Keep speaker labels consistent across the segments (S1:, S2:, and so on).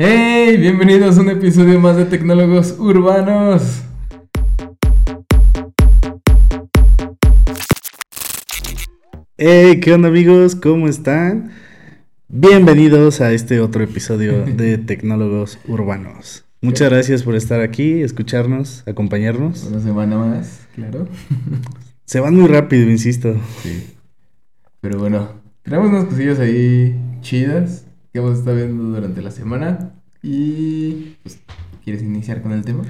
S1: ¡Hey! Bienvenidos a un episodio más de Tecnólogos Urbanos.
S2: Hey, ¿qué onda amigos? ¿Cómo están? Bienvenidos a este otro episodio de Tecnólogos Urbanos. Muchas gracias por estar aquí, escucharnos, acompañarnos.
S1: Una semana más, claro.
S2: Se van muy rápido, insisto.
S1: Sí. Pero bueno, tenemos unas cosillas ahí chidas que hemos estado viendo durante la semana. Y pues, ¿quieres iniciar con el tema?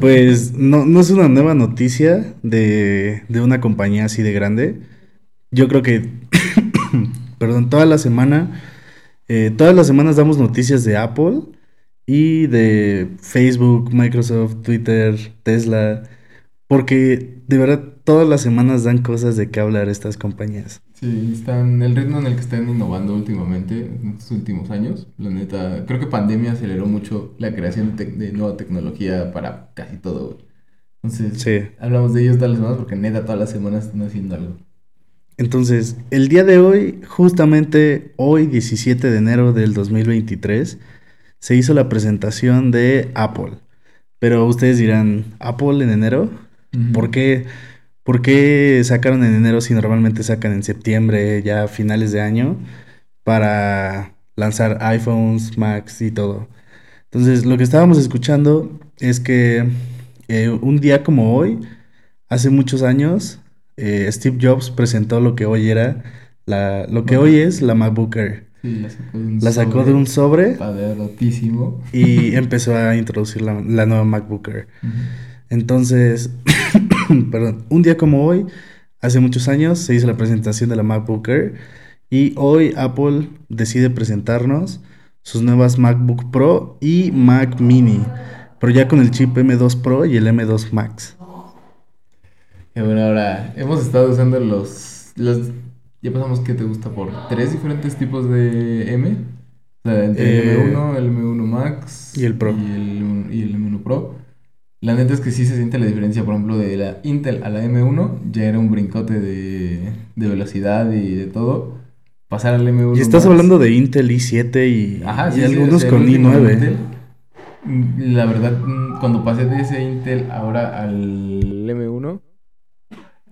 S2: Pues no, no es una nueva noticia de, de una compañía así de grande. Yo creo que, perdón, toda la semana, eh, todas las semanas damos noticias de Apple y de Facebook, Microsoft, Twitter, Tesla, porque de verdad todas las semanas dan cosas de qué hablar estas compañías.
S1: Sí, están el ritmo en el que están innovando últimamente, en estos últimos años. La neta, creo que pandemia aceleró mucho la creación de, de nueva tecnología para casi todo. Entonces,
S2: Sí.
S1: hablamos de ellos todas las semanas porque neta todas las semanas están haciendo algo.
S2: Entonces, el día de hoy, justamente hoy, 17 de enero del 2023, se hizo la presentación de Apple. Pero ustedes dirán, ¿Apple en enero? ¿Por qué, ¿Por qué sacaron en enero si normalmente sacan en septiembre, ya a finales de año, para lanzar iPhones, Macs y todo? Entonces, lo que estábamos escuchando es que eh, un día como hoy, hace muchos años, eh, Steve Jobs presentó lo que hoy era, la, lo que hoy es la MacBook Air.
S1: Sí, la sacó de un
S2: La sacó de un sobre
S1: Padrotísimo.
S2: y empezó a introducir la, la nueva MacBook Air. Entonces, perdón, un día como hoy, hace muchos años, se hizo la presentación de la MacBook Air y hoy Apple decide presentarnos sus nuevas MacBook Pro y Mac Mini, pero ya con el chip M2 Pro y el M2 Max.
S1: Y bueno, ahora hemos estado usando los, los. Ya pasamos que te gusta por tres diferentes tipos de M. O sea, entre
S2: Eh,
S1: el M1, el M1 Max
S2: y el Pro.
S1: Y el, y el M1 Pro. La neta es que sí se siente la diferencia, por ejemplo, de la Intel a la M1. Ya era un brincote de, de velocidad y de todo. Pasar al M1
S2: Y estás hablando de Intel i7 y,
S1: Ajá,
S2: y
S1: sí,
S2: algunos con
S1: último
S2: i9.
S1: Intel. Mm, La verdad, mm, cuando pasé de ese Intel ahora al M1,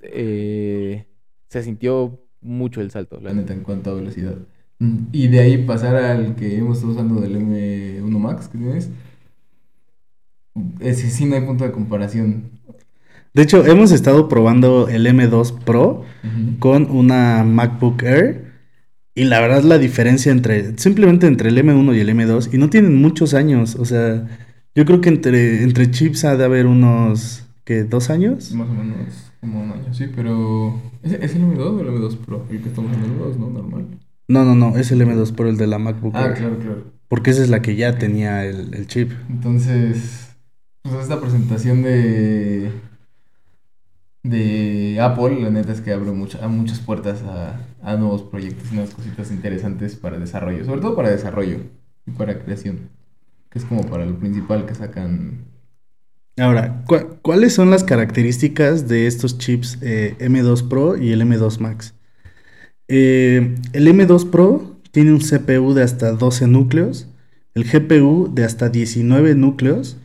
S1: eh, se sintió mucho el salto, la neta, en cuanto a velocidad. Mm, Y de ahí pasar al que hemos estado usando del M1 Max, que tienes, ese sí no hay punto de comparación.
S2: De hecho, hemos estado probando el M2 Pro con una MacBook Air. Y la verdad la diferencia entre, simplemente entre el M1 y el M2, y no tienen muchos años, o sea, yo creo que entre, entre chips ha de haber unos, ¿qué? ¿Dos años?
S1: Más o menos como un año, sí, pero... ¿Es, es el M2 o el M2 Pro? El que estamos en el M2, ¿no? Normal.
S2: No, no, no, es el M2 Pro, el de la MacBook
S1: Ah,
S2: Air.
S1: claro, claro.
S2: Porque esa es la que ya tenía el, el chip.
S1: Entonces, pues esta presentación de de Apple, la neta es que abre muchas puertas a, a nuevos proyectos y nuevas cositas interesantes para desarrollo, sobre todo para desarrollo y para creación, que es como para lo principal que sacan.
S2: Ahora, ¿cu- ¿cuáles son las características de estos chips eh, M2 Pro y el M2 Max? Eh, el M2 Pro tiene un CPU de hasta 12 núcleos, el GPU de hasta 19 núcleos,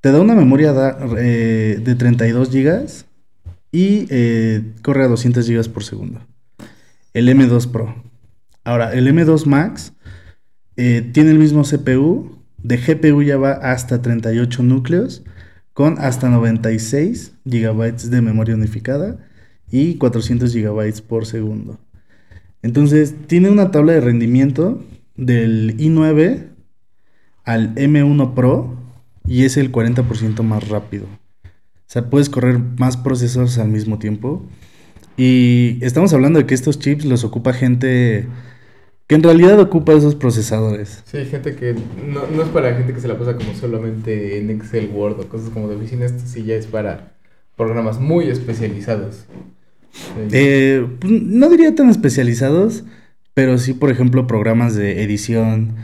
S2: te da una memoria eh, de 32 GB y eh, corre a 200 GB por segundo. El M2 Pro. Ahora, el M2 Max eh, tiene el mismo CPU, de GPU ya va hasta 38 núcleos, con hasta 96 GB de memoria unificada y 400 GB por segundo. Entonces, tiene una tabla de rendimiento del i9 al M1 Pro y es el 40% más rápido. O sea, puedes correr más procesos al mismo tiempo. Y estamos hablando de que estos chips los ocupa gente que en realidad ocupa esos procesadores.
S1: Sí, gente que no, no es para gente que se la pasa como solamente en Excel, Word o cosas como de oficina, esto sí ya es para programas muy especializados.
S2: Eh, pues, no diría tan especializados, pero sí, por ejemplo, programas de edición,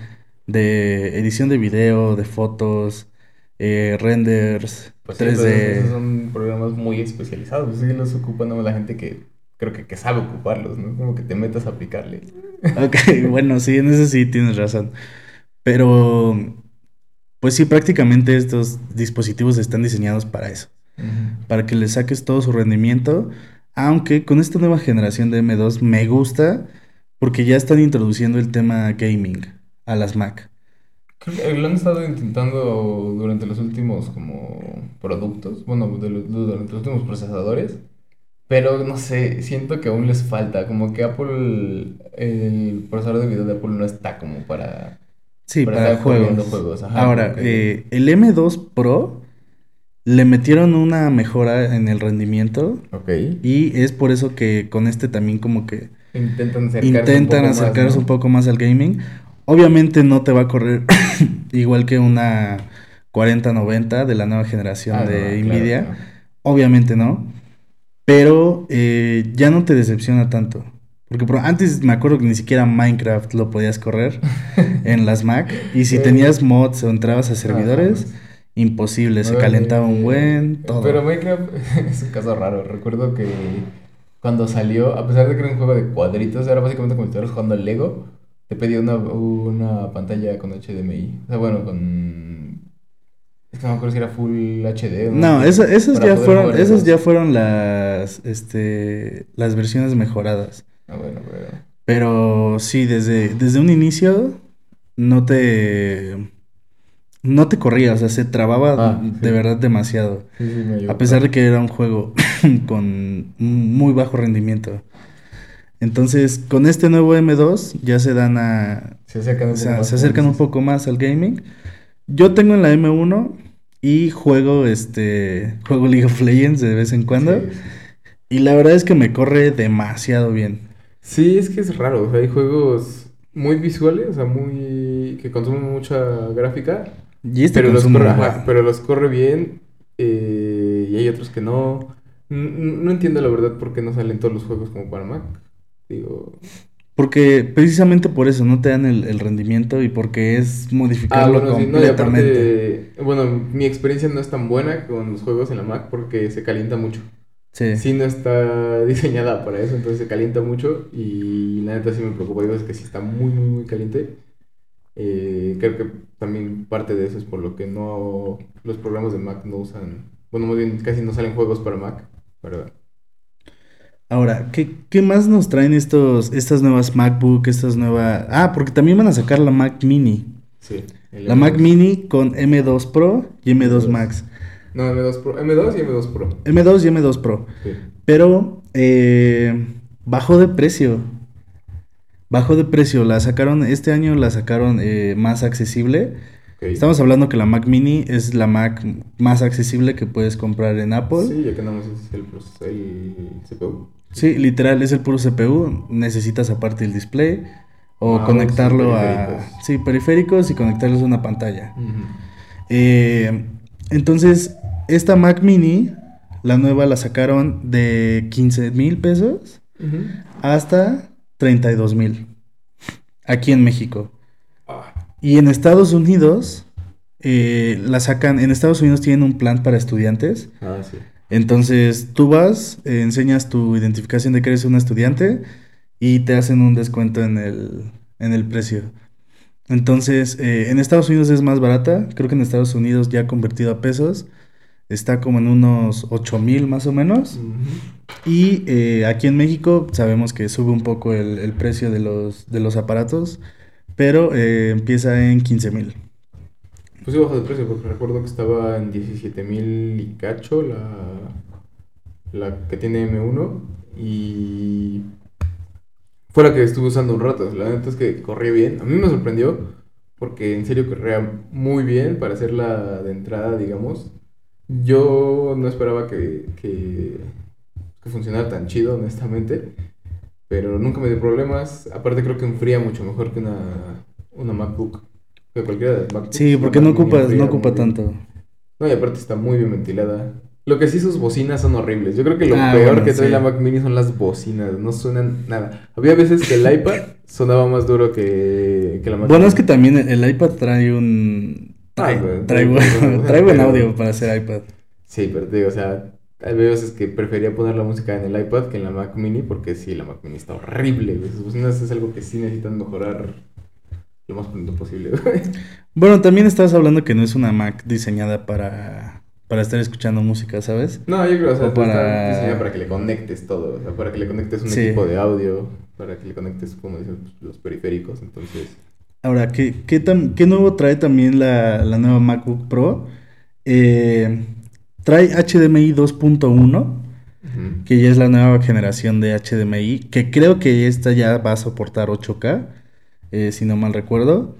S2: de edición de video, de fotos, eh, renders,
S1: Pues sí, entonces,
S2: 3D.
S1: esos son programas muy especializados. Sí los ocupa nada más la gente que creo que, que sabe ocuparlos, ¿no? Como que te metas a aplicarle.
S2: Ok, bueno, sí, en eso sí tienes razón. Pero, pues sí, prácticamente estos dispositivos están diseñados para eso. Para que le saques todo su rendimiento. Aunque con esta nueva generación de M2 me gusta porque ya están introduciendo el tema gaming a las Mac.
S1: Creo que lo han estado intentando durante los últimos como productos, bueno, de los- durante los últimos procesadores, pero no sé, siento que aún les falta, como que Apple, el procesador de video de Apple no está como para...
S2: Sí,
S1: Para
S2: para juegos.
S1: juegos, ajá,
S2: Ahora, eh, el M2 Pro le metieron una mejora en el rendimiento
S1: Ok.
S2: y es por eso que con este también como que
S1: Intentan acercarse
S2: intentan
S1: un poco más,
S2: acercarse
S1: ¿no?
S2: un poco más al gaming. Obviamente no te va a correr igual que una 4090 de la nueva generación
S1: Ah, no,
S2: de
S1: claro,
S2: Nvidia. Obviamente no. Pero eh, ya no te decepciona tanto. Porque por- antes me acuerdo que ni siquiera Minecraft lo podías correr en las Mac. Y si tenías mods o entrabas a servidores, imposible. Se calentaba un buen, todo.
S1: Pero Minecraft es un caso raro. Recuerdo que cuando salió, a pesar de que era un juego de cuadritos, era básicamente como si estuvieras jugando Lego. Te pedía una, una pantalla con HDMI. O sea, bueno, con. Es que no me acuerdo si era Full HD.
S2: No, esa- esas ya fueron, esas ya fueron las, este, las versiones mejoradas.
S1: Ah, bueno, pero.
S2: Pero sí, desde, desde un inicio no te, no te corría, o sea, se trababa
S1: Ah,
S2: de verdad demasiado.
S1: Sí, sí, me llegó
S2: A pesar de que era un juego con muy bajo rendimiento. Entonces, con este nuevo M2 ya se dan a...
S1: Se acercan un
S2: o
S1: poco más,
S2: se
S1: como
S2: acercan un
S1: dices.
S2: poco más al gaming. Yo tengo en la M1 y juego este juego League of Legends de vez en cuando.
S1: Sí.
S2: Y la verdad es que me corre demasiado bien.
S1: Sí, es que es raro. O sea, hay juegos muy visuales, o sea, muy. que consumen mucha gráfica.
S2: Y este
S1: pero, los corre, ajá, pero los corre bien. eh, y hay otros que no. No entiendo la verdad por qué no salen todos los juegos como para Mac. Digo.
S2: Porque precisamente por eso no te dan el, el rendimiento y porque es
S1: Ah,
S2: modificarlo
S1: bueno, sí, no,
S2: completamente.
S1: aparte. Bueno, mi experiencia no es tan buena con los juegos en la Mac porque se calienta mucho.
S2: Sí.
S1: Sí, no está diseñada para eso, entonces se calienta mucho y la neta sí me preocupa. Hay veces que sí está muy, muy, muy caliente. Eh, creo que también parte de eso es por lo que no los programas de Mac no usan, bueno, más bien casi no salen juegos para Mac, ¿verdad?
S2: Ahora, ¿qué, qué más nos traen estos, estas nuevas MacBook, estas nuevas... Ah, porque también van a sacar la Mac Mini.
S1: Sí.
S2: La Mac
S1: M2.
S2: Mini con M2 Pro y M2 Max.
S1: No, M2 Pro, M2 y M2 Pro.
S2: M2 y M2 Pro.
S1: Sí.
S2: Pero eh, bajó de precio. Bajó de precio. La sacaron, este año la sacaron eh, más accesible.
S1: ok.
S2: Estamos hablando que la Mac Mini es la Mac más accesible que puedes comprar en Apple.
S1: Sí, ya que nada más es el, el CPU.
S2: Sí, literal, es el puro CPU. Necesitas aparte el display o
S1: y
S2: conectarlo a...
S1: periféricos.
S2: Sí, periféricos y conectarlos a una pantalla. Eh, entonces, esta Mac Mini, la nueva la sacaron de 15 mil pesos
S1: Ujú.
S2: hasta 32 mil. Aquí en México.
S1: Ah,
S2: Y en Estados Unidos, eh, la sacan... En Estados Unidos tienen un plan para estudiantes.
S1: ah, sí.
S2: Entonces tú vas, eh, enseñas tu identificación de que eres un estudiante y te hacen un descuento en el, en el precio. Entonces, eh, en Estados Unidos es más barata, creo que en Estados Unidos ya convertido a pesos está como en unos 8 mil más o menos. Y eh, aquí en México sabemos que sube un poco el, el precio de los, de los aparatos, pero empieza en 15 mil.
S1: Pues sí bajó de precio porque recuerdo que estaba en 17 mil y cacho la, la que tiene M1 y fue la que estuve usando un rato. La neta es que corría bien. A mí me sorprendió porque en serio corría muy bien para hacer la de entrada, digamos. Yo no esperaba que, que, que funcionara tan chido, honestamente. Pero nunca me dio problemas. Aparte creo que enfría mucho mejor que una, una MacBook. Que cualquiera de.
S2: Sí, porque no ocupa, no ocupa tanto.
S1: No, y aparte está muy bien ventilada. Lo que sí, sus bocinas son horribles. Yo creo que lo
S2: Ah,
S1: peor
S2: bueno,
S1: que trae
S2: sí.
S1: la Mac Mini son las bocinas. No suenan nada. Había veces que el iPad sonaba más duro que, que la Mac
S2: Bueno,
S1: Mini.
S2: es que también el iPad trae un... Trae,
S1: Ah, bueno,
S2: trae,
S1: trae-
S2: buen, trae buen
S1: pero-
S2: audio para hacer iPad.
S1: Sí, pero te digo, o sea, hay veces que prefería poner la música en el iPad que en la Mac Mini porque sí, la Mac Mini está horrible. Sus bocinas es algo que sí necesitan mejorar lo más pronto posible.
S2: Bueno, también estás hablando que no es una Mac diseñada para, para estar escuchando música, ¿sabes?
S1: No, yo creo, o sea, para... diseñada para que le conectes todo, o sea, para que le conectes un
S2: Sí.
S1: equipo de audio, para que le conectes, como dicen, pues, los periféricos, entonces...
S2: Ahora, ¿qué, qué, tam- qué nuevo trae también la, la nueva MacBook Pro? Eh, trae HDMI 2.1,
S1: ujú.
S2: que ya es la nueva generación de HDMI, que creo que esta ya va a soportar 8K, eh, si no mal recuerdo.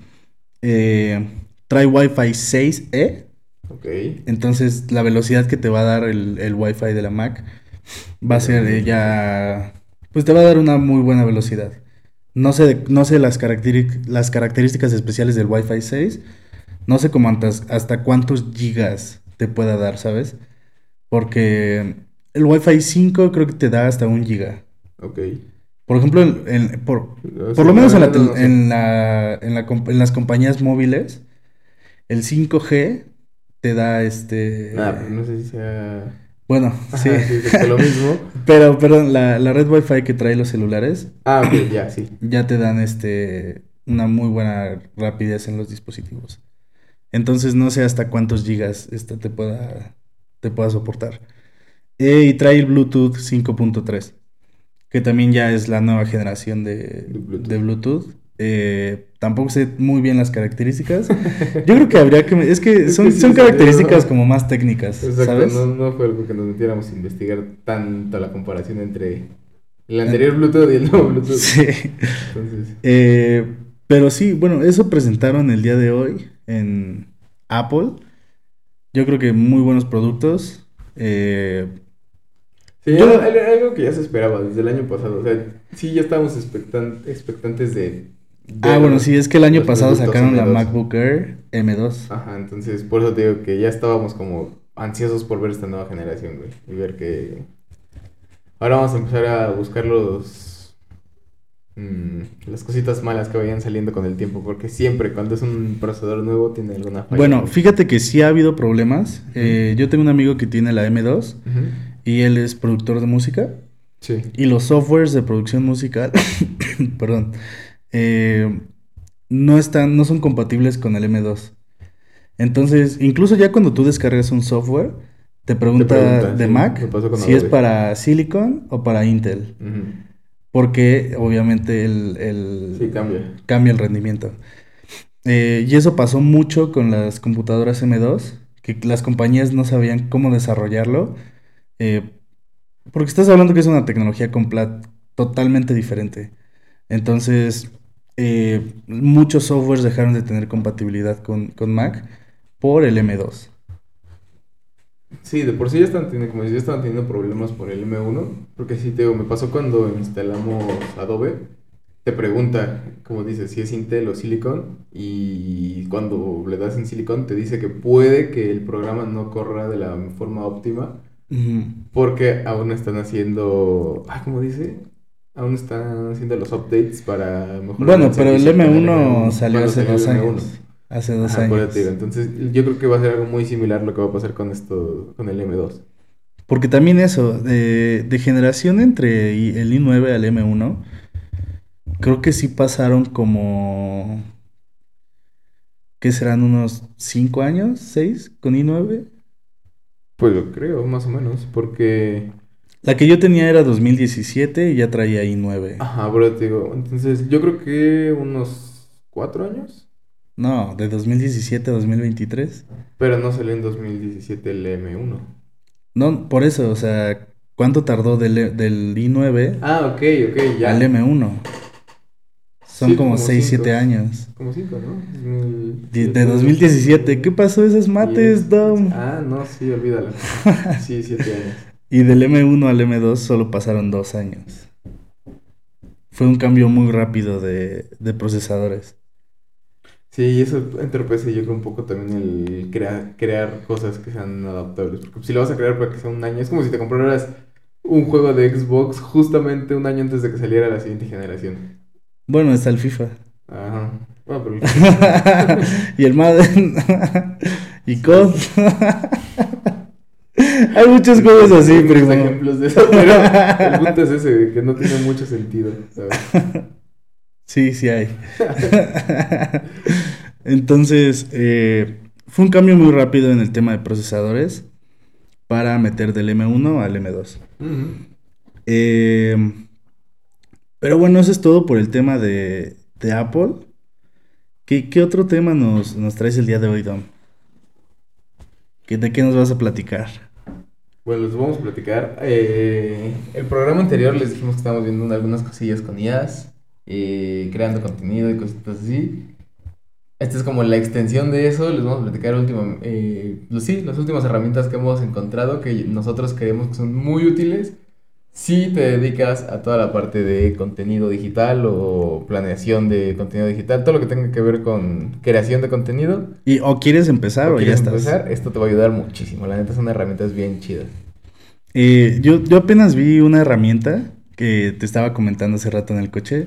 S2: Eh, trae Wi-Fi 6E,
S1: Ok.
S2: entonces la velocidad que te va a dar el, el Wi-Fi de la Mac va a ser eh, ya... Pues te va a dar una muy buena velocidad. No sé, no sé las, características especiales del Wi-Fi 6. No sé cómo hasta cuántos gigas te pueda dar, ¿sabes? Porque el Wi-Fi 5 creo que te da hasta un giga.
S1: Ok.
S2: Por ejemplo, en- en- por, por lo menos en, la la- en la comp- en las compañías móviles, el 5G te da este...
S1: Ah, no sé si sea...
S2: Bueno,
S1: Ajá,
S2: sí.
S1: sí, es lo mismo.
S2: Pero, perdón, la, la red Wi-Fi que trae los celulares
S1: Ah, ok, ya, sí.
S2: ya te dan este una muy buena rapidez en los dispositivos. Entonces no sé hasta cuántos gigas esta te pueda, te pueda soportar. Eh, y trae el Bluetooth 5.3, que también ya es la nueva generación de,
S1: De Bluetooth.
S2: de Bluetooth. Eh, tampoco sé muy bien las características. Yo creo que habría que... Es que son, características como más técnicas,
S1: Exacto,
S2: ¿sabes?
S1: no, no fue algo que nos metiéramos a investigar tanto la comparación entre el anterior Bluetooth y el nuevo Bluetooth.
S2: Sí.
S1: Entonces,
S2: Eh, pero sí, bueno, eso presentaron el día de hoy en Apple. Yo creo que muy buenos productos. Eh,
S1: sí,
S2: Yo-
S1: era, era algo que ya se esperaba desde el año pasado. O sea, sí, ya estábamos expectan- expectantes de. de
S2: ah, bueno, sí, es que el año pasado sacaron la
S1: M2.
S2: MacBook Air M2.
S1: Ajá, entonces por eso te digo que ya estábamos como ansiosos por ver esta nueva generación, güey. Y ver que. Ahora vamos a empezar a buscar los. mm, las cositas malas que vayan saliendo con el tiempo. Porque siempre, cuando es un procesador nuevo, tiene alguna falla.
S2: Bueno, fíjate que sí ha habido problemas. Eh, yo tengo un amigo que tiene la M2
S1: Ujú.
S2: Y él es productor de música.
S1: Sí.
S2: Y los softwares de producción musical, perdón, eh, no están, no son compatibles con el M2. Entonces, incluso ya cuando tú descargas un software, te pregunta,
S1: pregunta,
S2: de
S1: sí,
S2: Mac si es para Silicon o para Intel. Porque obviamente el, el-
S1: Sí, cambia.
S2: cambia el rendimiento. Eh, y eso pasó mucho con las computadoras M2, que las compañías no sabían cómo desarrollarlo. Eh, porque estás hablando que es una tecnología totalmente diferente. Entonces, eh, muchos softwares dejaron de tener compatibilidad con, con Mac por el M2.
S1: Sí, de por sí ya están teniendo, como ya estaban teniendo problemas por el M1, porque sí, te digo, me pasó cuando instalamos Adobe, te pregunta, como dices, si es Intel o Silicon, y cuando le das en Silicon te dice que puede que el programa no corra de la forma óptima, Porque aún están haciendo, ah, ¿cómo dice? Aún están haciendo los updates para mejorar
S2: Bueno, pero el
S1: servicio con
S2: M1 salió hace dos
S1: M1.
S2: años. Hace dos
S1: Ajá,
S2: años.
S1: digo, Entonces, yo creo que va a ser algo muy similar lo que va a pasar con esto, con el M2.
S2: Porque también eso, de, de generación entre el i9 al M1, creo que sí pasaron como... ¿Qué serán? ¿Unos 5 años? ¿6 con i9?
S1: Pues yo creo, más o menos, porque...
S2: La que yo tenía era 2017 y ya traía i9.
S1: Ajá, pero te digo, entonces yo creo que unos cuatro años,
S2: No, de 2017 a 2023.
S1: pero no salió en 2017 el M1.
S2: No, por eso, o sea, ¿cuánto tardó del, del i9
S1: Ah, ok, ok, ya.
S2: al M1? Son
S1: Sí,
S2: como
S1: como
S2: 6,
S1: cinco.
S2: 7 años.
S1: Como cinco, ¿no? 2000
S2: De, de 2017, ¿qué pasó esas mates, Dom?
S1: Ah, no, sí, olvídalo. Sí, siete años.
S2: Y del M1 al M2 solo pasaron dos años. Fue un cambio muy rápido de, de procesadores.
S1: Sí, y eso entorpece yo creo un poco también el crear, crear cosas que sean adaptables. Porque si lo vas a crear para que sea un año, es como si te compraras un juego de Xbox justamente un año antes de que saliera la siguiente generación.
S2: Bueno, está el FIFA.
S1: Ajá. Bueno, pero el-
S2: y el Madden. y COD. Hay muchos juegos así,
S1: Hay
S2: primo.
S1: ejemplos de eso, pero el punto es ese, de que no tiene mucho sentido, ¿sabes?
S2: Sí, sí hay. Entonces, eh, fue un cambio muy rápido en el tema de procesadores para meter del M1 al M2. Eh, pero bueno, eso es todo por el tema de, Apple. ¿Qué, otro tema nos, nos, traes el día de hoy, Dom? ¿De qué nos vas a platicar?
S1: Bueno, les vamos a platicar. Eh, el programa anterior les dijimos que estábamos viendo algunas cosillas con IAS, eh, creando contenido y cositas así. Esta es como la extensión de eso. Les vamos a platicar último, eh, sí, las últimas herramientas que hemos encontrado que nosotros creemos que son muy útiles si te dedicas a toda la parte de contenido digital o planeación de contenido digital, todo lo que tenga que ver con creación de contenido.
S2: Y, o quieres empezar o, ya estás. empezar,
S1: esto te va a ayudar muchísimo. La neta son herramientas bien chidas.
S2: Eh, yo, yo apenas vi una herramienta que te estaba comentando hace rato en el coche.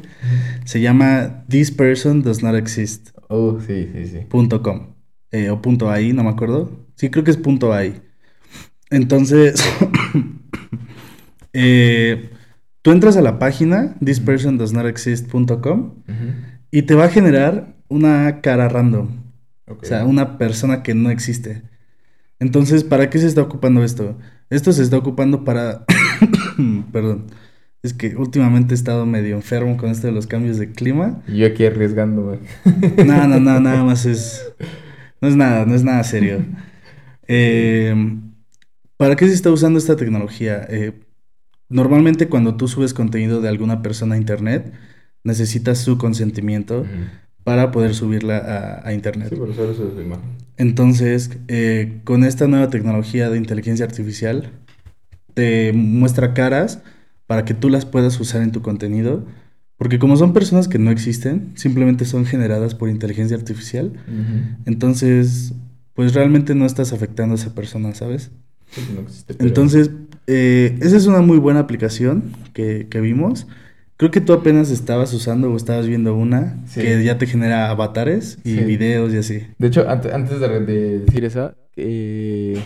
S2: Se llama This Person Does Not Exist.
S1: Oh, sí, sí, sí.
S2: Punto .com. Eh, o punto .ai, no me acuerdo. Sí, creo que es punto .ai. Entonces, eh, tú entras a la página thispersondoesnotexist.com y te va a generar una cara random. O sea, una persona que no existe. Entonces, ¿para qué se está ocupando esto? Esto se está ocupando para... Perdón es que últimamente he estado medio enfermo con esto de los cambios de clima.
S1: Yo aquí arriesgándome.
S2: No, no, no, nada más es. No es nada, no es nada serio. Eh, ¿Para qué se está usando esta tecnología? Eh, normalmente cuando tú subes contenido de alguna persona a internet, necesitas su consentimiento para poder subirla a, internet.
S1: Sí, por eso es su imagen.
S2: Entonces, eh, con esta nueva tecnología de inteligencia artificial, te muestra caras para que tú las puedas usar en tu contenido. Porque como son personas que no existen, simplemente son generadas por inteligencia artificial, entonces, pues realmente no estás afectando a esa persona, ¿sabes? Entonces, eh, esa es una muy buena aplicación que, vimos. Creo que tú apenas estabas usando o estabas viendo una que ya te genera avatares y videos y así.
S1: De hecho, antes, de, decir esa, eh,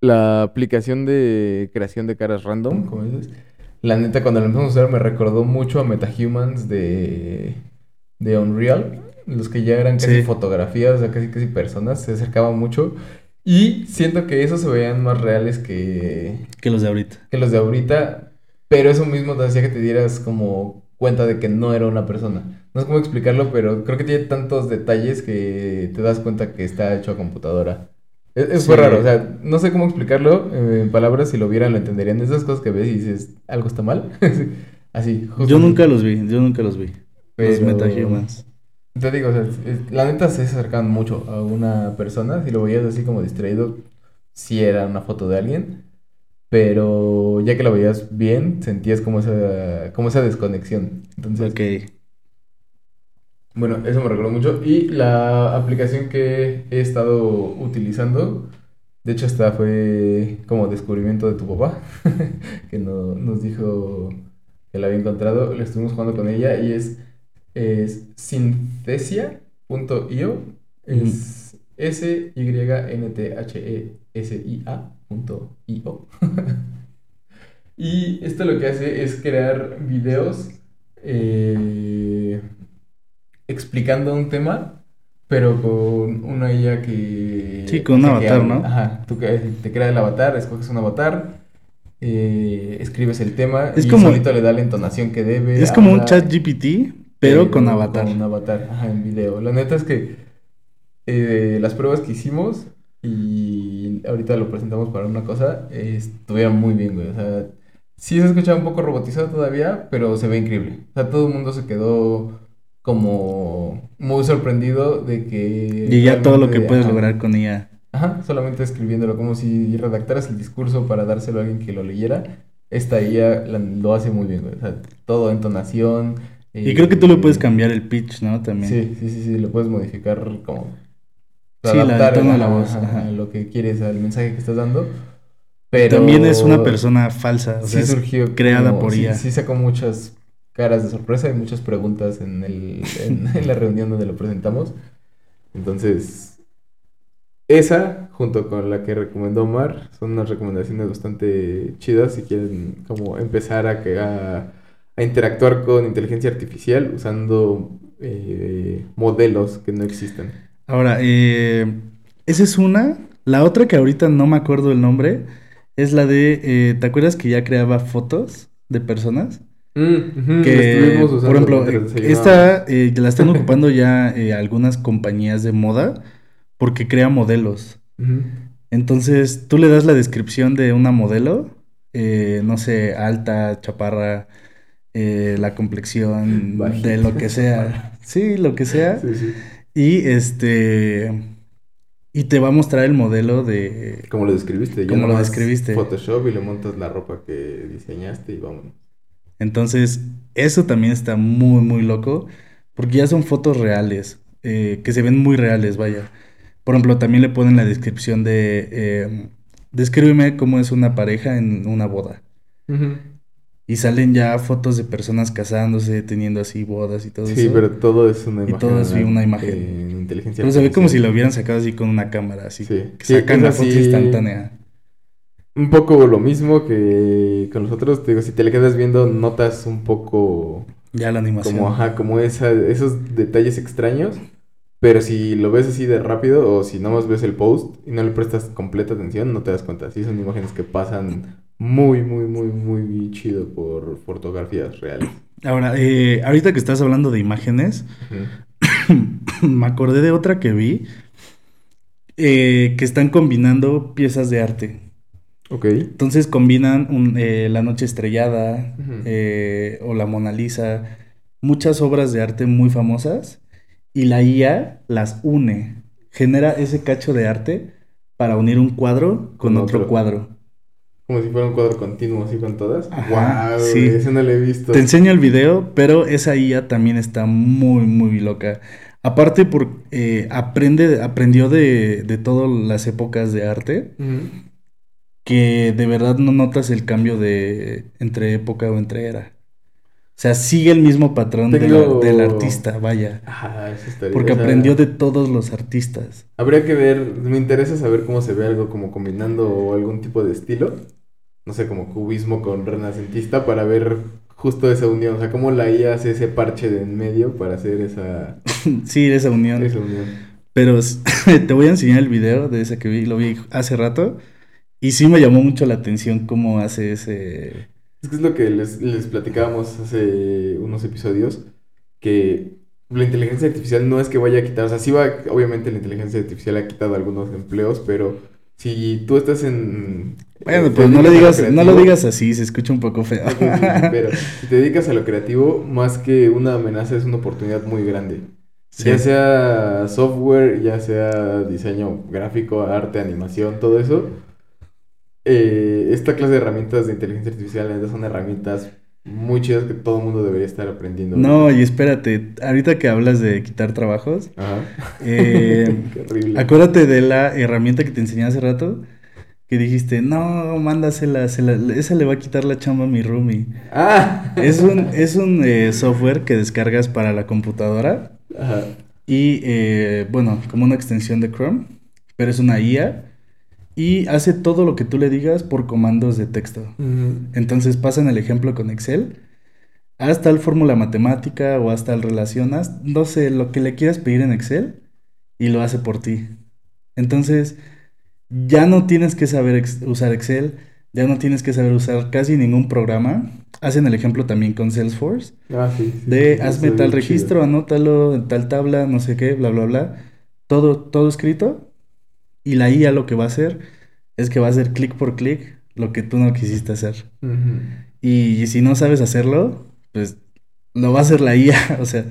S1: la aplicación de creación de caras random, como dices, la neta cuando la empezamos a usar me recordó mucho a MetaHumans de, de Unreal, los que ya eran casi fotografías, o sea, casi casi personas, se acercaban mucho. Y siento que esos se veían más reales que...
S2: Que los de ahorita.
S1: Que los de ahorita, pero eso mismo te hacía que te dieras como cuenta de que no era una persona. No sé cómo explicarlo, pero creo que tiene tantos detalles que te das cuenta que está hecho a computadora. Es, fue raro, o sea, no sé cómo explicarlo eh, en palabras, si lo vieran lo entenderían. Esas cosas que ves y dices, algo está mal. así,
S2: Yo nunca los vi, yo nunca los vi. Los metahumans.
S1: Te digo, o sea, la neta se acercan mucho a una persona. Si lo veías así como distraído, sí era una foto de alguien. Pero ya que lo veías bien, sentías como esa, como esa desconexión. Entonces,
S2: ok.
S1: Bueno, eso me recordó mucho. Y la aplicación que he estado utilizando, de hecho, esta fue como descubrimiento de tu papá, que no, nos dijo que la había encontrado. Le estuvimos jugando con ella y es, es synthesia.io. Es S-Y-N-T-H-E-S-I-A.io. y esto lo que hace es crear videos. Eh, explicando un tema, pero con una IA que...
S2: Sí, con un avatar, ¿no?
S1: Ajá, tú te creas el avatar, escoges un avatar, eh, escribes el tema
S2: es y como,
S1: solito le da la entonación que debe.
S2: Es como un chat GPT, pero, con avatar.
S1: Con un avatar, ajá, en video. La neta es que eh, las pruebas que hicimos y ahorita lo presentamos para una cosa, estuvieron muy bien, güey. O sea, sí se escuchaba un poco robotizado todavía, pero se ve increíble. O sea, todo el mundo se quedó como muy sorprendido de que...
S2: Y ya todo lo que puedes lograr con ella.
S1: Ajá, solamente escribiéndolo, como si redactaras el discurso para dárselo a alguien que lo leyera. Esta IA lo hace muy bien, güey. O sea, todo entonación.
S2: Y creo que tú le puedes cambiar el pitch, ¿no? También.
S1: Sí, sí, sí, sí, lo puedes modificar como...
S2: Sí, la, tono de la voz.
S1: Ajá, lo que quieres, al mensaje que estás dando. Pero...
S2: También es una persona falsa, o sea, surgió creada por ella.
S1: Sí, sacó muchas caras de sorpresa y muchas preguntas en, el, en, la reunión donde lo presentamos. Entonces, esa, junto con la que recomendó Omar, son unas recomendaciones bastante chidas si quieren como empezar a, a, a interactuar con inteligencia artificial usando eh, modelos que no existen.
S2: Ahora, eh, esa es una. La otra que ahorita no me acuerdo el nombre es la de, eh, ¿te acuerdas que ya creaba fotos de personas?
S1: Mm,
S2: que, por ejemplo, eh, esta la están ocupando ya algunas compañías de moda porque crea modelos. Entonces, tú le das la descripción de una modelo, no sé, alta, chaparra, eh, la complexión,
S1: Bajita,
S2: de lo que sea. Sí, lo que sea.
S1: Sí, sí.
S2: Y este. Y te va a mostrar el modelo de.
S1: Como lo describiste.
S2: Como lo describiste.
S1: Photoshop y le montas la ropa que diseñaste y vámonos.
S2: Entonces, eso también está muy, muy loco. Porque ya son fotos reales. eh, que se ven muy reales, vaya. Por ejemplo, también le ponen la descripción de. eh, descríbeme cómo es una pareja en una boda. Y salen ya fotos de personas casándose, teniendo así bodas y todo
S1: Sí,
S2: eso.
S1: pero todo es una
S2: Y
S1: imagen.
S2: todo es una
S1: eh,
S2: imagen.
S1: En inteligencia
S2: Pero se ve como si lo hubieran sacado así con una cámara, así.
S1: Sí.
S2: Que
S1: Sí,
S2: sacan la foto
S1: así.
S2: instantánea.
S1: Un poco lo mismo que con los otros. Te digo, si te le quedas viendo, notas un poco
S2: Ya la animación.
S1: como, ajá, como esa, esos detalles extraños. Pero si lo ves así de rápido o si nomás ves el post y no le prestas completa atención, no te das cuenta. Sí, son imágenes que pasan muy, muy, muy, muy chido por fotografías reales.
S2: Ahora, eh, ahorita que estás hablando de imágenes, me acordé de otra que vi eh, que están combinando piezas de arte.
S1: Ok.
S2: Entonces combinan un, eh, La Noche Estrellada eh, o La Mona Lisa, muchas obras de arte muy famosas y la IA las une, genera ese cacho de arte para unir un cuadro con,
S1: Con
S2: otro,
S1: otro.
S2: cuadro.
S1: Como si fuera un cuadro continuo así con todas.
S2: Ajá,
S1: Wow,
S2: sí.
S1: ese no lo he visto.
S2: Te enseño el video, pero esa IA también está muy, muy loca. Aparte, por, eh, aprende, aprendió de, de todas las épocas de arte, que de verdad no notas el cambio de entre época o entre era. O sea, sigue el mismo patrón
S1: Tengo-
S2: del artista, vaya.
S1: Ajá, eso estaría.
S2: Porque
S1: o sea,
S2: aprendió de todos los artistas.
S1: Habría que ver, me interesa saber cómo se ve algo como combinando algún tipo de estilo. No sé, como cubismo con renacentista para ver justo esa unión. O sea, cómo la IA hace ese parche de en medio para hacer esa,
S2: Sí, esa unión.
S1: esa unión.
S2: Pero te voy a enseñar el video de ese que vi, lo vi hace rato. Y sí me llamó mucho la atención cómo hace ese...
S1: Es que es lo que les, les platicábamos hace unos episodios, que la inteligencia artificial no es que vaya a quitar, o sea, sí va, obviamente la inteligencia artificial ha quitado algunos empleos, pero si tú estás en...
S2: Bueno,
S1: eh,
S2: pues no lo digas, no lo digas así, se escucha un poco feo.
S1: Pero si te dedicas a lo creativo, más que una amenaza es una oportunidad muy grande.
S2: Sí.
S1: Ya sea software, ya sea diseño gráfico, arte, animación, todo eso. eh, esta clase de herramientas de inteligencia artificial son herramientas muy chidas que todo el mundo debería estar aprendiendo.
S2: No, y espérate, ahorita que hablas de quitar trabajos,
S1: Ajá.
S2: eh,
S1: Qué horrible.
S2: acuérdate de la herramienta que te enseñé hace rato, que dijiste, no, mándasela, se la- esa le va a quitar la chamba a mi roomie.
S1: Ah.
S2: Es un, es un eh, software que descargas para la computadora
S1: Ajá.
S2: y, eh, bueno, como una extensión de Chrome, pero es una IA y hace todo lo que tú le digas por comandos de texto.
S1: Ujú.
S2: Entonces pasan el ejemplo con Excel, haz tal fórmula matemática o haz tal relacionas, no sé, lo que le quieras pedir en Excel y lo hace por ti. Entonces, ya no tienes que saber ex- usar Excel, ya no tienes que saber usar casi ningún programa. Hacen el ejemplo también con Salesforce,
S1: Ah, sí, sí,
S2: de
S1: sí,
S2: hazme tal registro,
S1: chido.
S2: anótalo en tal tabla, no sé qué, bla, bla, bla. Todo, todo escrito. Y la IA lo que va a hacer es que va a hacer clic por clic lo que tú no quisiste hacer.
S1: Ujú.
S2: Y, si no sabes hacerlo, pues lo va a hacer la IA. O sea,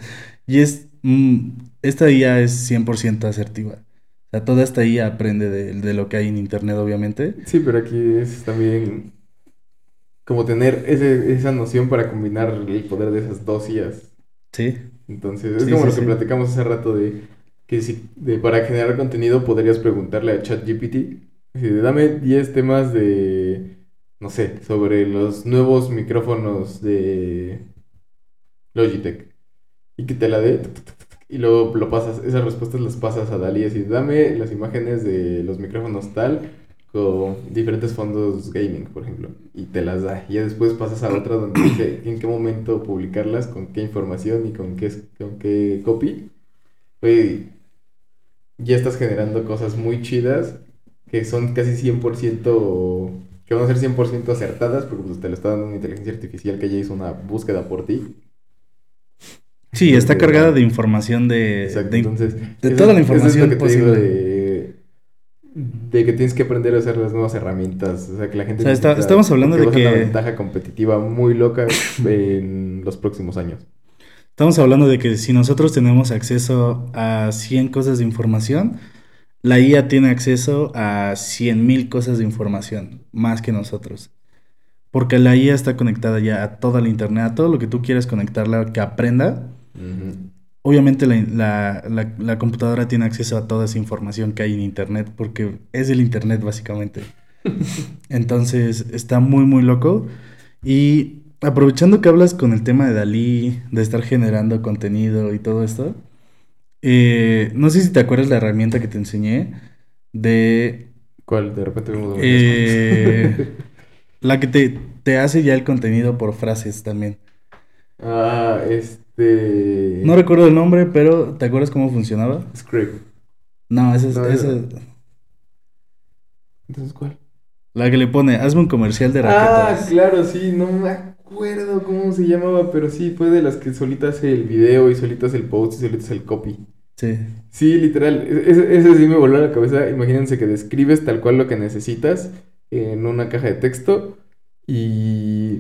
S2: y es. mm, esta IA es 100% asertiva. O sea, toda esta IA aprende de, de lo que hay en internet, obviamente.
S1: Sí, pero aquí es también como tener ese- esa noción para combinar el poder de esas dos IAs.
S2: Sí.
S1: Entonces, es
S2: Sí,
S1: como
S2: sí,
S1: lo que
S2: sí.
S1: platicamos hace rato de que si de, para generar contenido podrías preguntarle a ChatGPT, dame 10 temas de, no sé, sobre los nuevos micrófonos de Logitech. Y que te la dé, y luego lo pasas, esas respuestas las pasas a Dalí, así, dame las imágenes de los micrófonos tal con diferentes fondos gaming, por ejemplo, y te las da. Y ya después pasas a otra donde dice en qué momento publicarlas, con qué información y con qué, con qué copy. Oye, ya estás generando cosas muy chidas que son casi 100%, que van a ser 100% acertadas, porque pues, te lo está dando una inteligencia artificial que ya hizo una búsqueda por ti.
S2: Sí, está cargada de información de,
S1: Exacto,
S2: de,
S1: entonces,
S2: de
S1: eso-
S2: toda la
S1: eso es lo
S2: información
S1: que te digo
S2: posible.
S1: de, de que tienes que aprender a usar las nuevas herramientas. O sea, que la gente.
S2: O sea, está- estamos hablando de que-
S1: una ventaja competitiva muy loca en los próximos años.
S2: Estamos hablando de que si nosotros tenemos acceso a 100 cosas de información, la IA tiene acceso a 100.000 cosas de información, más que nosotros. Porque la IA está conectada ya a toda la internet, a todo lo que tú quieras conectarla, que aprenda. Obviamente la, la- la- la computadora tiene acceso a toda esa información que hay en internet, porque es el internet básicamente. Entonces está muy, muy loco. Y aprovechando que hablas con el tema de Dalí, de estar generando contenido y todo esto, eh, no sé si te acuerdas la herramienta que te enseñé de
S1: ¿Cuál? De repente vemos.
S2: eh, la que te, te hace ya el contenido por frases también.
S1: ah, este.
S2: No recuerdo el nombre, pero ¿te acuerdas cómo funcionaba?
S1: Script.
S2: No, esa es,
S1: No,
S2: esa-
S1: Entonces, ¿cuál?
S2: la que le pone, hazme un comercial de
S1: Ah,
S2: raquetas.
S1: claro, sí, no me acuerdo cómo se llamaba, pero sí, fue de las que solita hace el video y solita hace el post y solita hace el copy.
S2: Sí.
S1: Sí, literal, e- ese, ese sí me voló a la cabeza. Imagínense que describes tal cual lo que necesitas en una caja de texto y,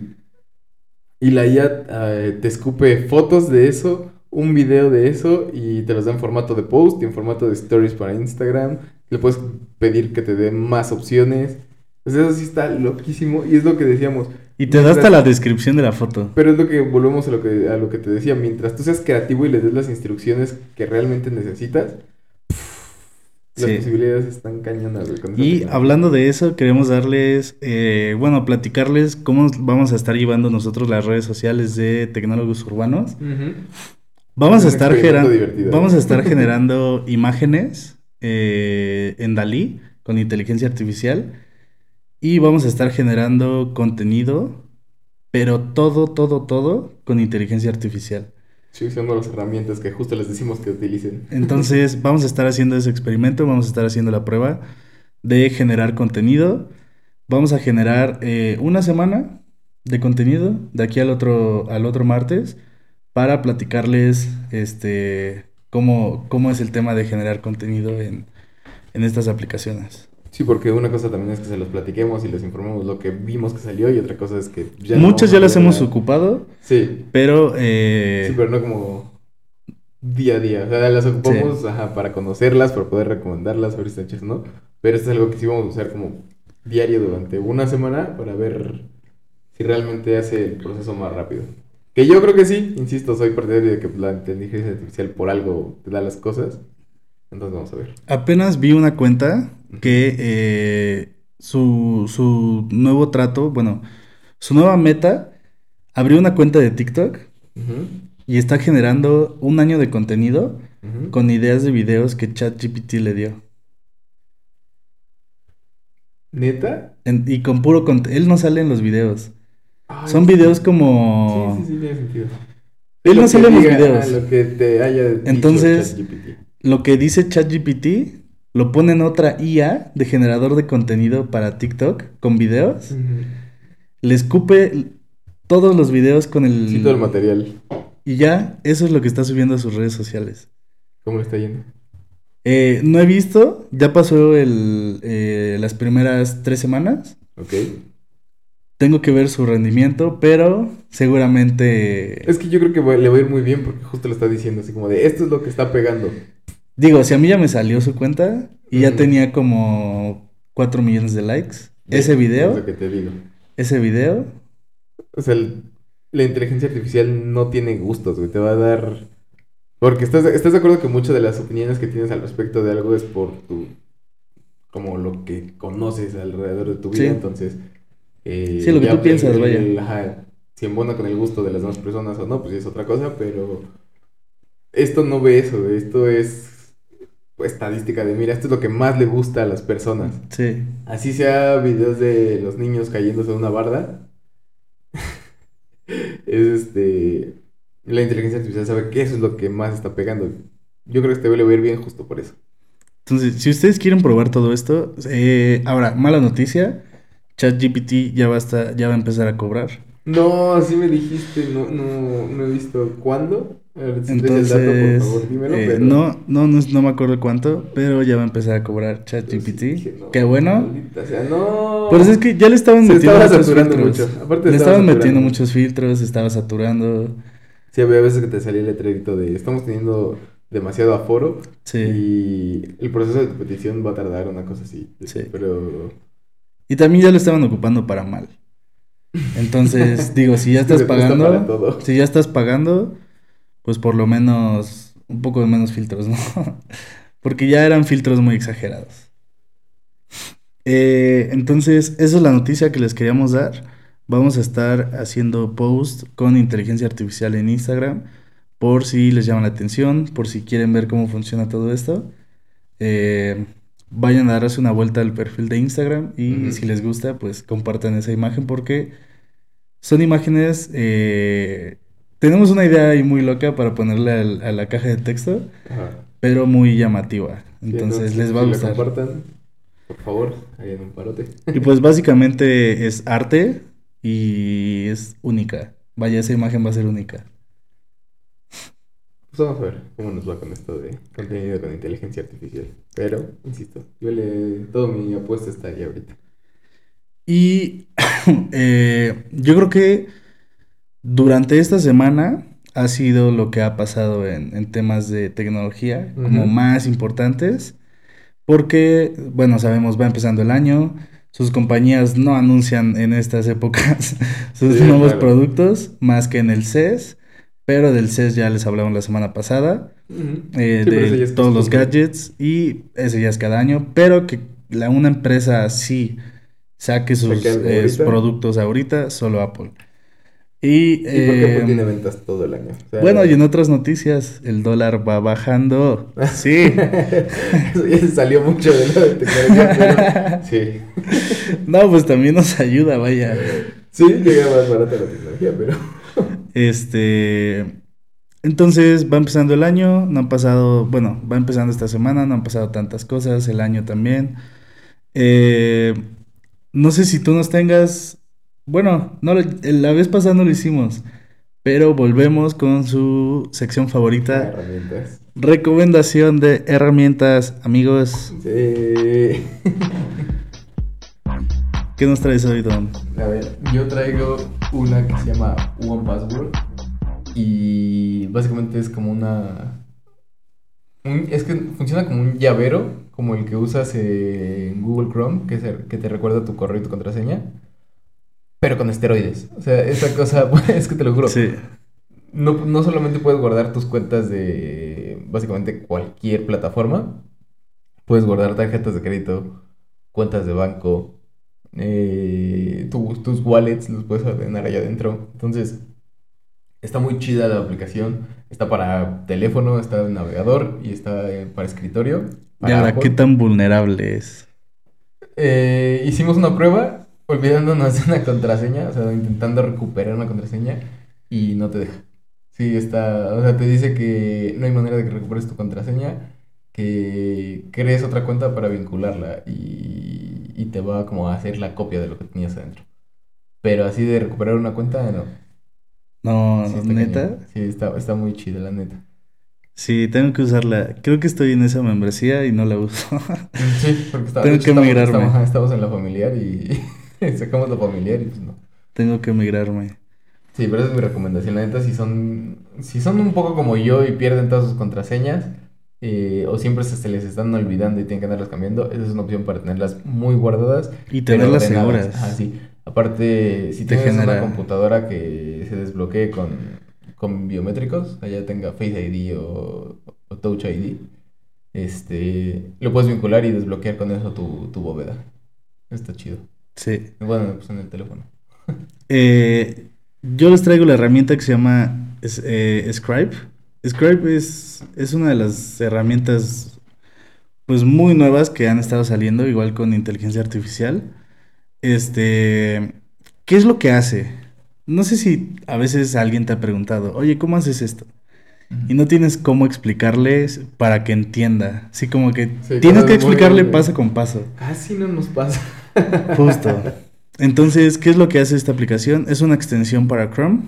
S1: y la IA eh, te escupe fotos de eso, un video de eso y te los da en formato de post y en formato de stories para Instagram. Le puedes pedir que te dé más opciones. Pues eso sí está loquísimo y es lo que decíamos.
S2: Y te da hasta la descripción de la foto.
S1: pero es lo que volvemos a lo que, a lo que te decía. Mientras tú seas creativo y le des las instrucciones que realmente necesitas, las
S2: Sí.
S1: posibilidades están cañonas,
S2: Y hablando de eso, queremos darles, eh, bueno, platicarles cómo vamos a estar llevando nosotros las redes sociales de Tecnólogos Urbanos.
S1: Ujú.
S2: Vamos
S1: Es
S2: a estar vamos
S1: ¿eh?
S2: a estar generando imágenes eh, en Dalí con inteligencia artificial y vamos a estar generando contenido, pero todo, todo, todo con inteligencia artificial.
S1: Sí, usando las herramientas que justo les decimos que utilicen.
S2: Entonces vamos a estar haciendo ese experimento, vamos a estar haciendo la prueba de generar contenido. Vamos a generar eh, una semana de contenido de aquí al otro, al otro martes para platicarles este, cómo, cómo es el tema de generar contenido en, en estas aplicaciones.
S1: Sí, porque una cosa también es que se los platiquemos y les informemos lo que vimos que salió y otra cosa es que ya
S2: Muchas ya las hemos ocupado,
S1: Sí,
S2: pero, eh,
S1: sí, pero no como día a día. O sea, las ocupamos ajá, para conocerlas, para poder recomendarlas, ver o no. Pero esto es algo que sí vamos a usar como diario durante una semana para ver si realmente hace el proceso más rápido. Que yo creo que sí, insisto, soy partidario de que la inteligencia artificial por algo te da las cosas. Entonces vamos a ver.
S2: Apenas vi una cuenta que eh, su, su nuevo trato, bueno, su nueva meta, abrió una cuenta de TikTok y está generando un año de contenido con ideas de videos que ChatGPT le dio.
S1: ¿Neta?
S2: En- y con puro contenido. Él no sale en los videos.
S1: Ay,
S2: Son
S1: sí.
S2: videos como...
S1: Sí, sí, sí, tiene sentido.
S2: Él
S1: Lo
S2: no sale en los videos.
S1: Lo que te haya dicho
S2: Entonces-. Lo que dice ChatGPT lo pone en otra IA de generador de contenido para TikTok con videos. Le escupe todos los videos con el...
S1: Sí, todo el material.
S2: Y ya, eso es lo que está subiendo a sus redes sociales.
S1: ¿Cómo le está yendo?
S2: Eh, no he visto, ya pasó el, eh, las primeras tres semanas.
S1: Ok.
S2: Tengo que ver su rendimiento, pero seguramente...
S1: Es que yo creo que voy- le va a ir muy bien porque justo lo está diciendo así como de esto es lo que está pegando.
S2: Digo, si a mí ya me salió su cuenta y ya tenía como 4 millones de likes, ese
S1: Es
S2: video,
S1: lo que te digo.
S2: ese video,
S1: O sea, el- la inteligencia artificial no tiene gustos, güey. Te va a dar. Porque estás, estás de acuerdo que muchas de las opiniones que tienes al respecto de algo es por tu. como lo que conoces alrededor de tu vida.
S2: Sí.
S1: Entonces. eh,
S2: Sí, lo que tú piensas,
S1: el-
S2: vaya.
S1: el- ajá, si embona con el gusto de las demás personas o no, pues es otra cosa, pero. Esto no ve eso, esto es. Estadística de, mira, esto es lo que más le gusta a las personas.
S2: Sí.
S1: Así sea videos de los niños cayéndose de una barda. es este. La inteligencia artificial sabe que eso es lo que más está pegando. Yo creo que este le va a ir bien justo por eso.
S2: Entonces, si ustedes quieren probar todo esto, eh, ahora, mala noticia, ChatGPT ya va a estar, ya va a empezar a cobrar.
S1: No, así me dijiste, no, no, no he visto cuándo. A ver, si traes
S2: Entonces,
S1: el dato, por favor, dímelo,
S2: eh,
S1: pero-
S2: no, no, no, no me acuerdo cuánto, pero ya va a empezar a cobrar ChatGPT.
S1: Dije, no,
S2: Qué bueno.
S1: maldita sea, no.
S2: Pero es que ya le estaban
S1: Se
S2: metiendo
S1: estaba
S2: muchos filtros.
S1: mucho. Aparte
S2: le
S1: estaba
S2: estaban metiendo muchos filtros, estaba saturando.
S1: Sí, había veces que te salía el letrerito de estamos teniendo demasiado aforo
S2: Sí.
S1: y el proceso de tu petición va a tardar una cosa así.
S2: Sí.
S1: Pero
S2: Y también ya lo estaban ocupando para mal. Entonces, digo, si ya estás pagando, si ya estás pagando, pues por lo menos un poco de menos filtros, ¿no? Porque ya eran filtros muy exagerados. Eh, entonces, esa es la noticia que les queríamos dar. Vamos a estar haciendo post con inteligencia artificial en Instagram por si les llama la atención, por si quieren ver cómo funciona todo esto. Eh, vayan a darse una vuelta al perfil de Instagram y si les gusta, pues compartan esa imagen porque son imágenes. eh, tenemos una idea ahí muy loca para ponerle al- a la caja de texto,
S1: Ajá.
S2: pero muy llamativa.
S1: Sí,
S2: Entonces les va a
S1: si la
S2: gustar.
S1: compartan, por favor, ahí en un parote.
S2: Y pues básicamente es arte y es única. Vaya, esa imagen va a ser única.
S1: Pues vamos a ver cómo nos va con esto de contenido con inteligencia artificial. Pero, insisto, yo le. Todo mi apuesta está ahí ahorita.
S2: Y eh, yo creo que durante esta semana ha sido lo que ha pasado en, en temas de tecnología como más importantes. Porque, bueno, sabemos, va empezando el año. Sus compañías no anuncian en estas épocas sus
S1: Sí,
S2: nuevos
S1: claro.
S2: productos más que en el CES. Pero del CES ya les hablamos la semana pasada. Eh,
S1: Sí,
S2: de todos los gadgets y ese ya es cada año, pero que la, una empresa sí saque sus eh, productos ahorita, solo Apple. Y,
S1: ¿Y por qué
S2: eh,
S1: Apple tiene ventas todo el año? O sea,
S2: bueno, y en otras noticias, el dólar va bajando. Sí.
S1: Eso ya se salió mucho de lo de tecnología, pero sí.
S2: No, pues también nos ayuda, vaya.
S1: Sí, llega más barata la tecnología, pero.
S2: Este. Entonces va empezando el año, no han pasado, bueno, va empezando esta semana, no han pasado tantas cosas, el año también. Eh, no sé si tú nos tengas, bueno, no, la vez pasada no lo hicimos, pero volvemos con su sección favorita,
S1: Herramientas.
S2: recomendación de herramientas, amigos.
S1: Sí.
S2: ¿Qué nos traes hoy, Don?
S1: A ver, yo traigo una que se llama One Password. Y básicamente es como una. un- es que funciona como un llavero, como el que usas en Google Chrome, que, se- que te recuerda tu correo y tu contraseña. Pero con esteroides. O sea, esa cosa, es que te lo juro.
S2: Sí,
S1: No, no solamente puedes guardar tus cuentas de básicamente cualquier plataforma, puedes guardar tarjetas de crédito, cuentas de banco, eh, tu- tus wallets los puedes ordenar allá adentro. Entonces, está muy chida la aplicación. Está para teléfono, está en navegador y está eh, para escritorio.
S2: y
S1: para
S2: ahora,
S1: Apple.
S2: ¿qué tan vulnerable es?
S1: Eh, hicimos una prueba olvidándonos de una contraseña, o sea, intentando recuperar una contraseña y no te deja. Sí, está, o sea, te dice que no hay manera de que recuperes tu contraseña, que crees otra cuenta para vincularla y, y te va como a hacer la copia de lo que tenías adentro. Pero así de recuperar una cuenta, no.
S2: No,
S1: Sí, está
S2: neta.
S1: cañón. Sí, está, está muy chida, la neta.
S2: Sí, tengo que usarla. Creo que estoy en esa membresía y no la uso.
S1: Sí, porque está,
S2: Tengo
S1: hecho,
S2: que
S1: estamos,
S2: migrarme.
S1: estamos en la familiar y sacamos la familiar y pues no.
S2: Tengo que migrarme.
S1: Sí, pero esa es mi recomendación. La neta, si son, si son un poco como yo y pierden todas sus contraseñas, eh, o siempre se, se les están olvidando y tienen que andarlas cambiando, esa es una opción para tenerlas muy guardadas.
S2: Y tenerlas seguras.
S1: Sí. Aparte, si
S2: Te
S1: tienes
S2: genera-
S1: una computadora que se desbloquee con, con biométricos, allá tenga Face ID o, o Touch ID, este, lo puedes vincular y desbloquear con eso tu, tu bóveda. Está chido.
S2: Sí.
S1: Bueno, pues en el teléfono.
S2: Eh, yo les traigo la herramienta que se llama eh, Scribe. Scribe es, es una de las herramientas pues muy nuevas que han estado saliendo, igual con inteligencia artificial. Este, ¿qué es lo que hace? No sé si a veces alguien te ha preguntado, oye, ¿cómo haces esto? Y no tienes cómo explicarles para que entienda. Así como que
S1: Sí,
S2: tienes que explicarle paso con paso.
S1: Casi no nos pasa.
S2: Justo. Entonces, ¿qué es lo que hace esta aplicación? Es una extensión para Chrome.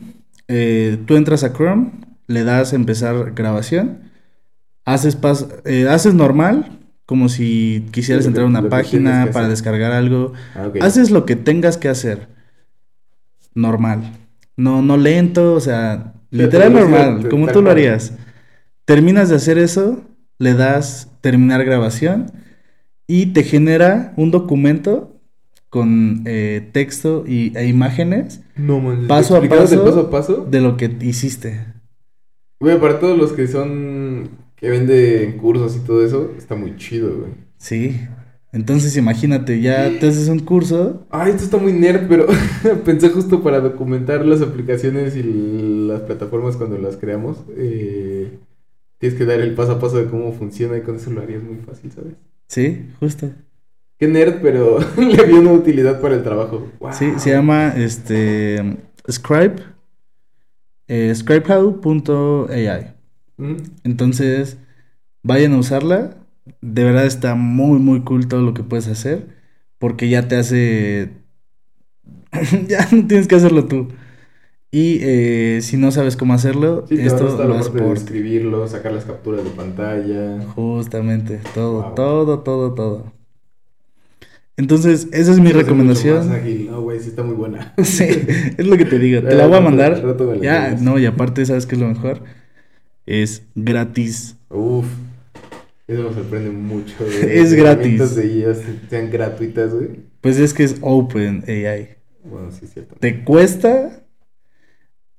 S2: Eh, tú entras a Chrome, le das a empezar grabación, haces, pas- eh, haces normal, como si quisieras
S1: Sí,
S2: entrar a una página para
S1: hacer.
S2: descargar algo.
S1: Ah.
S2: Haces lo que tengas que hacer. Normal. No, no lento, o sea, literal normal, como tú lo harías. Terminas de hacer eso, le das terminar grabación y te genera un documento con eh, texto y, e imágenes
S1: No, man.
S2: Paso a
S1: ¿explicándote el
S2: paso.
S1: paso a paso.
S2: de lo que hiciste.
S1: Güey, para todos los que son. que venden cursos y todo eso, está muy chido, güey.
S2: Sí. Entonces imagínate, ya te haces un curso.
S1: Ay, esto está muy nerd, pero pensé justo para documentar las aplicaciones y las plataformas cuando las creamos. eh, tienes que dar el paso a paso de cómo funciona y con eso lo harías muy fácil, ¿sabes?
S2: Sí, justo.
S1: Qué nerd, pero le vi una utilidad para el trabajo. Wow.
S2: Sí, se llama este Scribe. eh, scribehow.ai.
S1: Mm,
S2: Entonces, vayan a usarla. De verdad está muy, muy cool todo lo que puedes hacer. Porque ya te hace. ya no tienes que hacerlo tú. Y eh, si no sabes cómo hacerlo,
S1: Sí,
S2: esto lo
S1: la parte
S2: por
S1: escribirlo, sacar las capturas de pantalla.
S2: Justamente, todo,
S1: Wow.
S2: todo, todo, todo. Entonces, esa es mi
S1: mucho más
S2: recomendación.
S1: ágil. No, güey, sí está muy buena.
S2: Sí, es lo que te digo. Te la voy a
S1: rato-
S2: mandar.
S1: rato
S2: Ya, no, y aparte, ¿sabes qué es lo mejor? Es gratis.
S1: Uf. Eso me sorprende mucho. güey.
S2: Es gratis.
S1: de IA sean gratuitas, güey.
S2: Pues es que es Open AI.
S1: Bueno, sí, es cierto.
S2: Te cuesta.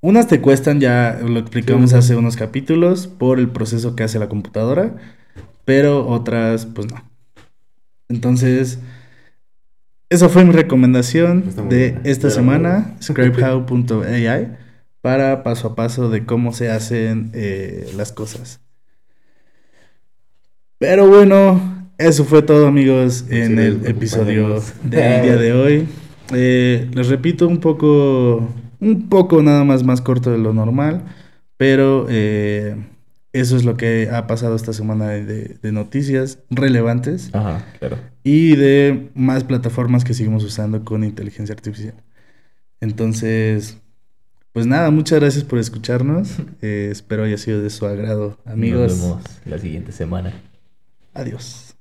S2: Unas te cuestan, ya lo explicamos
S1: Sí.
S2: hace unos capítulos, por el proceso que hace la computadora. Pero otras, pues no. Entonces, esa fue mi recomendación de esta semana,
S1: probé.
S2: scribehow.ai, para paso a paso de cómo se hacen eh, las cosas. Pero bueno, eso fue todo amigos en el episodio del día de hoy. Eh, les repito un poco, un poco nada más más corto de lo normal, pero eh, eso es lo que ha pasado esta semana de, de noticias relevantes
S1: Ajá, claro.
S2: y de más plataformas que seguimos usando con inteligencia artificial. Entonces, pues nada, muchas gracias por escucharnos. Eh, espero haya sido de su agrado, amigos.
S3: Nos vemos la siguiente semana.
S2: Adiós.